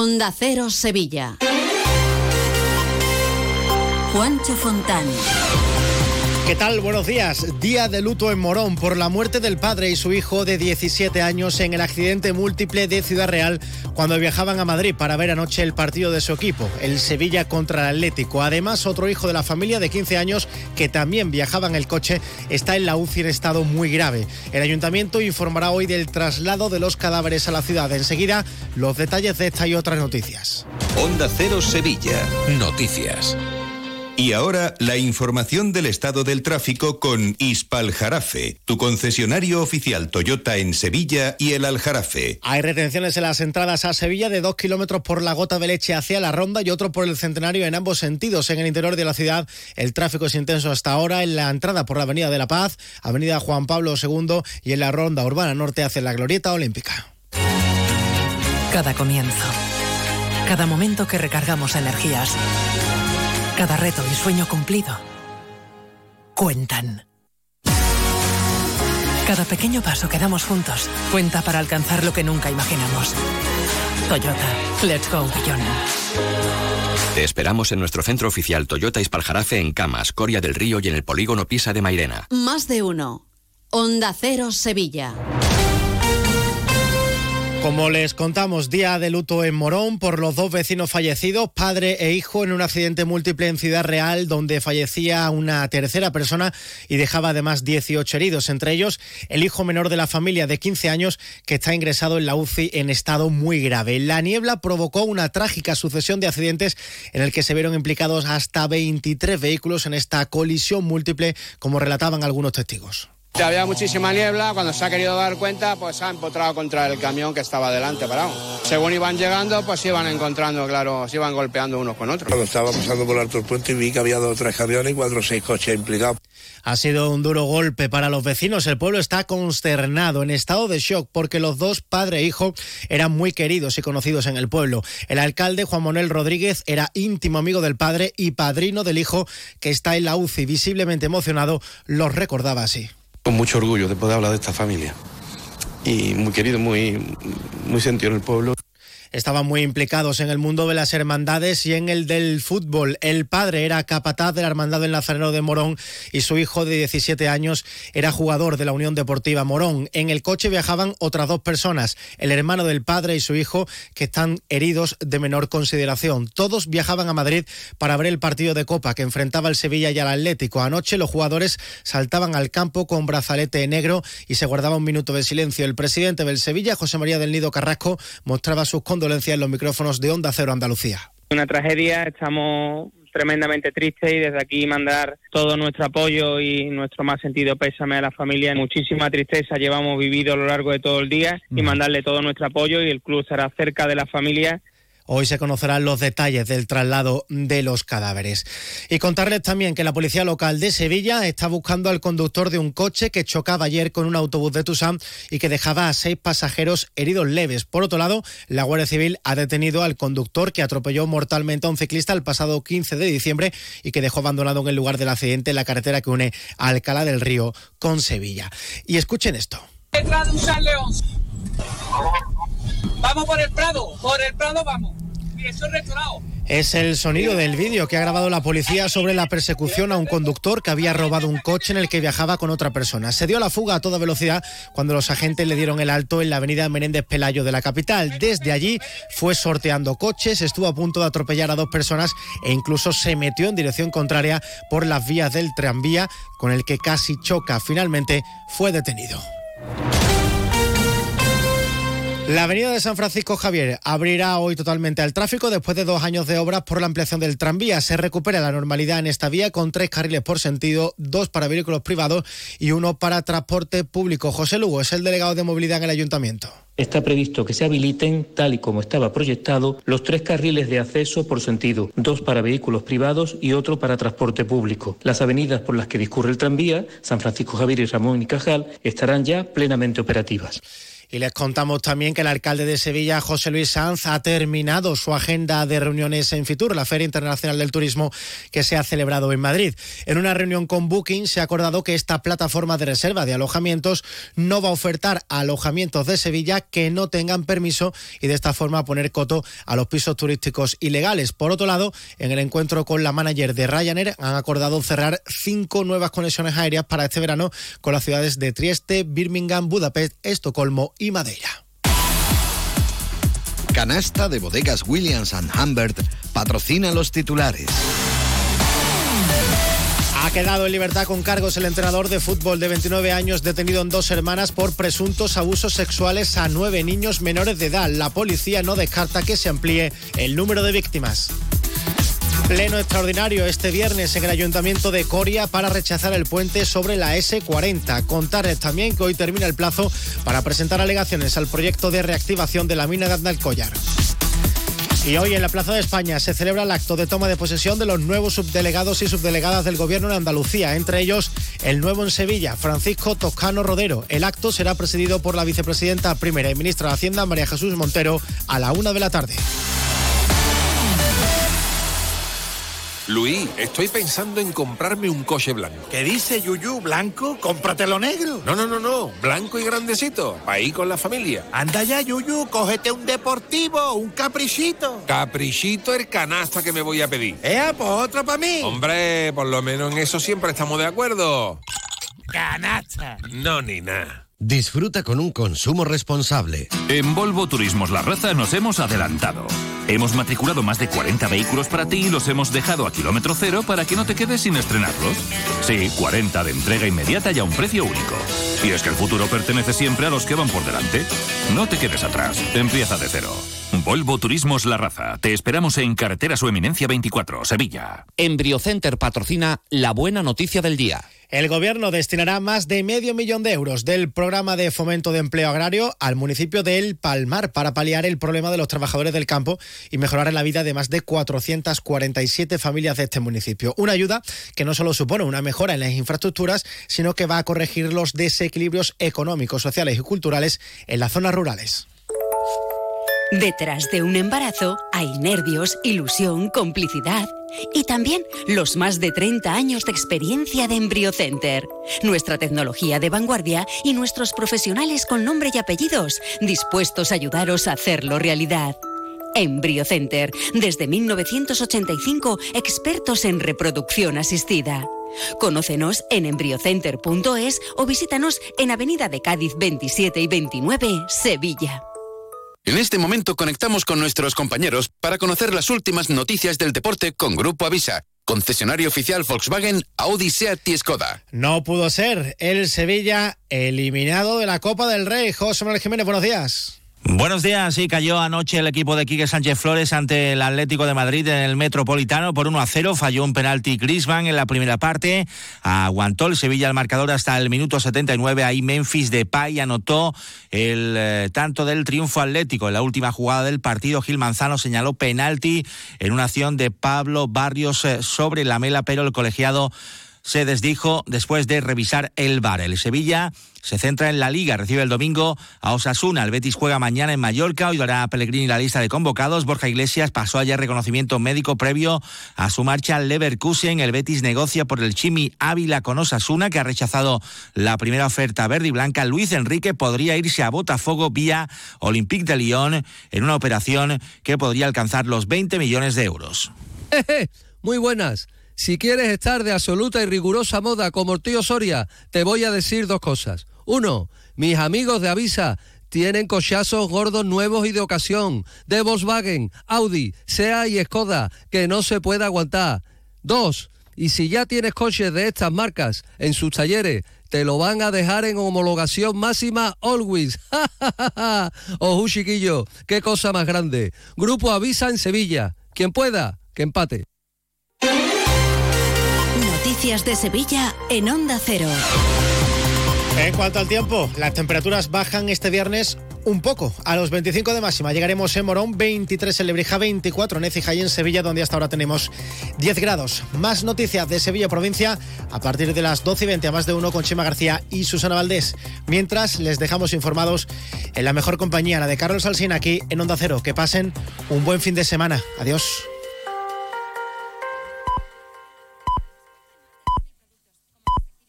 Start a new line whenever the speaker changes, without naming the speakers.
Onda Cero Sevilla. Juancho Fontán.
¿Qué tal? Buenos días. Día de luto en Morón por la muerte del padre y su hijo de 17 años en el accidente múltiple de Ciudad Real cuando viajaban a Madrid para ver anoche el partido de su equipo, el Sevilla contra el Atlético. Además, otro hijo de la familia de 15 años que también viajaba en el coche está en la UCI en estado muy grave. El ayuntamiento informará hoy del traslado de los cadáveres a la ciudad. Enseguida, los detalles de esta y otras noticias.
Onda Cero Sevilla. Noticias. Y ahora la información del estado del tráfico con Ispaljarafe, tu concesionario oficial Toyota en Sevilla y el Aljarafe.
Hay retenciones en las entradas a Sevilla de dos kilómetros por la gota de leche hacia la ronda y otro por el centenario en ambos sentidos. En el interior de la ciudad el tráfico es intenso hasta ahora en la entrada por la Avenida de la Paz, Avenida Juan Pablo II y en la ronda urbana norte hacia la Glorieta Olímpica.
Cada comienzo. Cada momento que recargamos energías cada reto y sueño cumplido cuentan. Cada pequeño paso que damos juntos cuenta para alcanzar lo que nunca imaginamos. Toyota, let's go beyond.
Te esperamos en nuestro centro oficial Toyota Ispaljarafe en Camas, Coria del Río y en el polígono Pisa de Mairena.
Más de uno. Onda Cero Sevilla.
Como les contamos, día de luto en Morón por los dos vecinos fallecidos, padre e hijo, en un accidente múltiple en Ciudad Real, donde fallecía una tercera persona y dejaba además 18 heridos, entre ellos el hijo menor de la familia de 15 años que está ingresado en la UCI en estado muy grave. La niebla provocó una trágica sucesión de accidentes en el que se vieron implicados hasta 23 vehículos en esta colisión múltiple, como relataban algunos testigos.
Había muchísima niebla, cuando se ha querido dar cuenta, pues se ha empotrado contra el camión que estaba delante parado. Según iban llegando, pues se iban encontrando, claro, se iban golpeando unos con otros.
Cuando estaba pasando por el alto puente y vi que había dos o tres camiones y cuatro o seis coches implicados.
Ha sido un duro golpe para los vecinos. El pueblo está consternado, en estado de shock, porque los dos, padre e hijo, eran muy queridos y conocidos en el pueblo. El alcalde, Juan Manuel Rodríguez, era íntimo amigo del padre y padrino del hijo, que está en la UCI. Visiblemente emocionado, los recordaba así.
Con mucho orgullo de poder hablar de esta familia. Y muy querido, muy, muy sentido en el pueblo
estaban muy implicados en el mundo de las hermandades y en el del fútbol. El padre era capataz de la Hermandad del Nazareno de Morón y su hijo de 17 años era jugador de la Unión Deportiva Morón. En el coche viajaban otras dos personas, el hermano del padre y su hijo, que están heridos de menor consideración. Todos viajaban a Madrid para ver el partido de Copa que enfrentaba el Sevilla y al Atlético. Anoche los jugadores saltaban al campo con brazalete negro y se guardaba un minuto de silencio. El presidente del Sevilla, José María del Nido Carrasco, mostraba sus condolencias en los micrófonos de Onda Cero Andalucía.
Una tragedia, estamos tremendamente tristes y desde aquí mandar todo nuestro apoyo y nuestro más sentido pésame a la familia. Muchísima tristeza llevamos vivido a lo largo de todo el día y mandarle todo nuestro apoyo y el club estará cerca de la familia
Hoy se conocerán los detalles del traslado de los cadáveres. Y contarles también que la policía local de Sevilla está buscando al conductor de un coche que chocaba ayer con un autobús de Tusam y que dejaba a seis pasajeros heridos leves. Por otro lado, la Guardia Civil ha detenido al conductor que atropelló mortalmente a un ciclista el pasado 15 de diciembre y que dejó abandonado en el lugar del accidente en la carretera que une Alcalá del Río con Sevilla. Y escuchen esto.
Vamos por el Prado, por el Prado vamos.
Es el sonido del vídeo que ha grabado la policía sobre la persecución a un conductor que había robado un coche en el que viajaba con otra persona. Se dio la fuga a toda velocidad cuando los agentes le dieron el alto en la avenida Menéndez Pelayo de la capital. Desde allí fue sorteando coches, estuvo a punto de atropellar a dos personas e incluso se metió en dirección contraria por las vías del tranvía con el que casi choca. Finalmente fue detenido. La avenida de San Francisco Javier abrirá hoy totalmente al tráfico después de dos años de obras por la ampliación del tranvía. Se recupera la normalidad en esta vía con tres carriles por sentido, dos para vehículos privados y uno para transporte público. José Lugo es el delegado de movilidad en el ayuntamiento.
Está previsto que se habiliten, tal y como estaba proyectado, los tres carriles de acceso por sentido, dos para vehículos privados y otro para transporte público. Las avenidas por las que discurre el tranvía, San Francisco Javier y Ramón y Cajal, estarán ya plenamente operativas.
Y les contamos también que el alcalde de Sevilla, José Luis Sanz, ha terminado su agenda de reuniones en Fitur, la Feria Internacional del Turismo que se ha celebrado en Madrid. En una reunión con Booking se ha acordado que esta plataforma de reserva de alojamientos no va a ofertar alojamientos de Sevilla que no tengan permiso y de esta forma poner coto a los pisos turísticos ilegales. Por otro lado, en el encuentro con la manager de Ryanair han acordado cerrar cinco nuevas conexiones aéreas para este verano con las ciudades de Trieste, Birmingham, Budapest, Estocolmo y Madeira.
Canasta de bodegas Williams ⁇ Humbert patrocina los titulares.
Ha quedado en libertad con cargos el entrenador de fútbol de 29 años detenido en dos hermanas por presuntos abusos sexuales a nueve niños menores de edad. La policía no descarta que se amplíe el número de víctimas. Pleno extraordinario este viernes en el Ayuntamiento de Coria para rechazar el puente sobre la S40. Contarles también que hoy termina el plazo para presentar alegaciones al proyecto de reactivación de la mina de Andalcollar. Y hoy en la Plaza de España se celebra el acto de toma de posesión de los nuevos subdelegados y subdelegadas del Gobierno en Andalucía, entre ellos el nuevo en Sevilla, Francisco Toscano Rodero. El acto será presidido por la vicepresidenta primera y ministra de Hacienda, María Jesús Montero, a la una de la tarde.
Luis, estoy pensando en comprarme un coche blanco.
¿Qué dice Yuyu? ¿Blanco? Cómpratelo negro.
No, no, no, no. Blanco y grandecito. Para ir con la familia.
Anda ya, Yuyu. Cógete un deportivo, un caprichito.
Caprichito el canasta que me voy a pedir.
Eh, pues otro para mí.
Hombre, por lo menos en eso siempre estamos de acuerdo.
Canasta.
No, ni nada.
Disfruta con un consumo responsable.
En Volvo Turismos La Raza nos hemos adelantado. Hemos matriculado más de 40 vehículos para ti y los hemos dejado a kilómetro cero para que no te quedes sin estrenarlos. Sí, 40 de entrega inmediata y a un precio único. Y es que el futuro pertenece siempre a los que van por delante. No te quedes atrás. Empieza de cero. Volvo Turismos La Raza. Te esperamos en Carretera Su Eminencia 24, Sevilla.
Embriocenter patrocina la buena noticia del día.
El Gobierno destinará más de medio millón de euros del programa de fomento de empleo agrario al municipio de El Palmar para paliar el problema de los trabajadores del campo y mejorar la vida de más de 447 familias de este municipio. Una ayuda que no solo supone una mejora en las infraestructuras, sino que va a corregir los desequilibrios económicos, sociales y culturales en las zonas rurales.
Detrás de un embarazo hay nervios, ilusión, complicidad y también los más de 30 años de experiencia de EmbryoCenter. Nuestra tecnología de vanguardia y nuestros profesionales con nombre y apellidos dispuestos a ayudaros a hacerlo realidad. EmbryoCenter, desde 1985, expertos en reproducción asistida. Conócenos en embryocenter.es o visítanos en Avenida de Cádiz 27 y 29, Sevilla.
En este momento conectamos con nuestros compañeros para conocer las últimas noticias del deporte con Grupo Avisa, concesionario oficial Volkswagen, Audi, Seat y Skoda.
No pudo ser el Sevilla eliminado de la Copa del Rey. José Manuel Jiménez, buenos días.
Buenos días, sí, cayó anoche el equipo de Quique Sánchez Flores ante el Atlético de Madrid en el Metropolitano por 1 a 0, falló un penalti Grisman en la primera parte, aguantó el Sevilla el marcador hasta el minuto 79, ahí Memphis Depay anotó el eh, tanto del triunfo atlético. En la última jugada del partido, Gil Manzano señaló penalti en una acción de Pablo Barrios eh, sobre la mela, pero el colegiado se desdijo después de revisar el VAR. El Sevilla se centra en la Liga, recibe el domingo a Osasuna. El Betis juega mañana en Mallorca, hoy dará a Pellegrini la lista de convocados. Borja Iglesias pasó ayer reconocimiento médico previo a su marcha al Leverkusen. El Betis negocia por el Chimi Ávila con Osasuna, que ha rechazado la primera oferta verde y blanca. Luis Enrique podría irse a Botafogo vía Olympique de Lyon en una operación que podría alcanzar los 20 millones de euros.
Muy buenas. Si quieres estar de absoluta y rigurosa moda como el tío Soria, te voy a decir dos cosas. Uno, mis amigos de Avisa tienen cochazos gordos nuevos y de ocasión, de Volkswagen, Audi, SEA y Skoda, que no se puede aguantar. Dos, y si ya tienes coches de estas marcas en sus talleres, te lo van a dejar en homologación máxima always. Ojo, chiquillo, qué cosa más grande. Grupo Avisa en Sevilla. Quien pueda, que empate.
Noticias de Sevilla en Onda Cero.
En cuanto al tiempo, las temperaturas bajan este viernes un poco. A los 25 de máxima llegaremos en Morón, 23 en Lebrija, 24 en Écija y en Sevilla, donde hasta ahora tenemos 10 grados. Más noticias de Sevilla provincia a partir de las 12 y 20 a más de uno con Chema García y Susana Valdés. Mientras les dejamos informados en la mejor compañía, la de Carlos Alsina aquí en Onda Cero. Que pasen un buen fin de semana. Adiós.